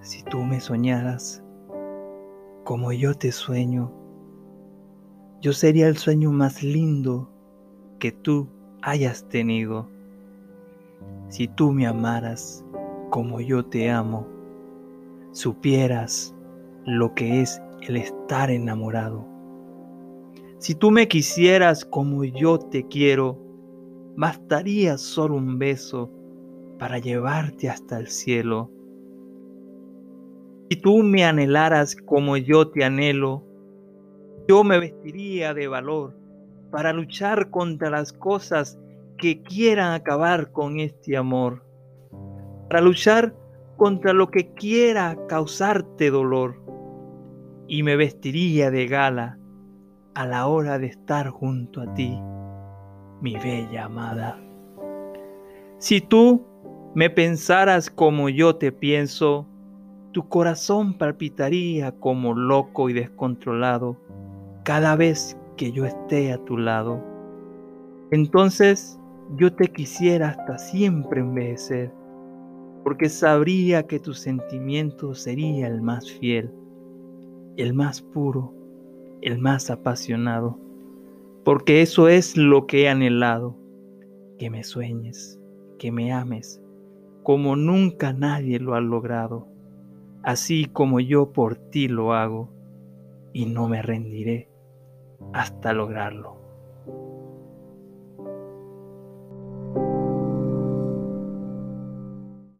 Si tú me soñaras como yo te sueño, yo sería el sueño más lindo que tú hayas tenido. Si tú me amaras como yo te amo, supieras lo que es el estar enamorado. Si tú me quisieras como yo te quiero, bastaría solo un beso para llevarte hasta el cielo. Si tú me anhelaras como yo te anhelo, yo me vestiría de valor para luchar contra las cosas que quieran acabar con este amor, para luchar contra lo que quiera causarte dolor, y me vestiría de gala a la hora de estar junto a ti, mi bella amada. Si tú me pensaras como yo te pienso, tu corazón palpitaría como loco y descontrolado cada vez que yo esté a tu lado. Entonces yo te quisiera hasta siempre envejecer, porque sabría que tu sentimiento sería el más fiel, el más puro, el más apasionado, porque eso es lo que he anhelado, que me sueñes, que me ames, como nunca nadie lo ha logrado, así como yo por ti lo hago, y no me rendiré hasta lograrlo.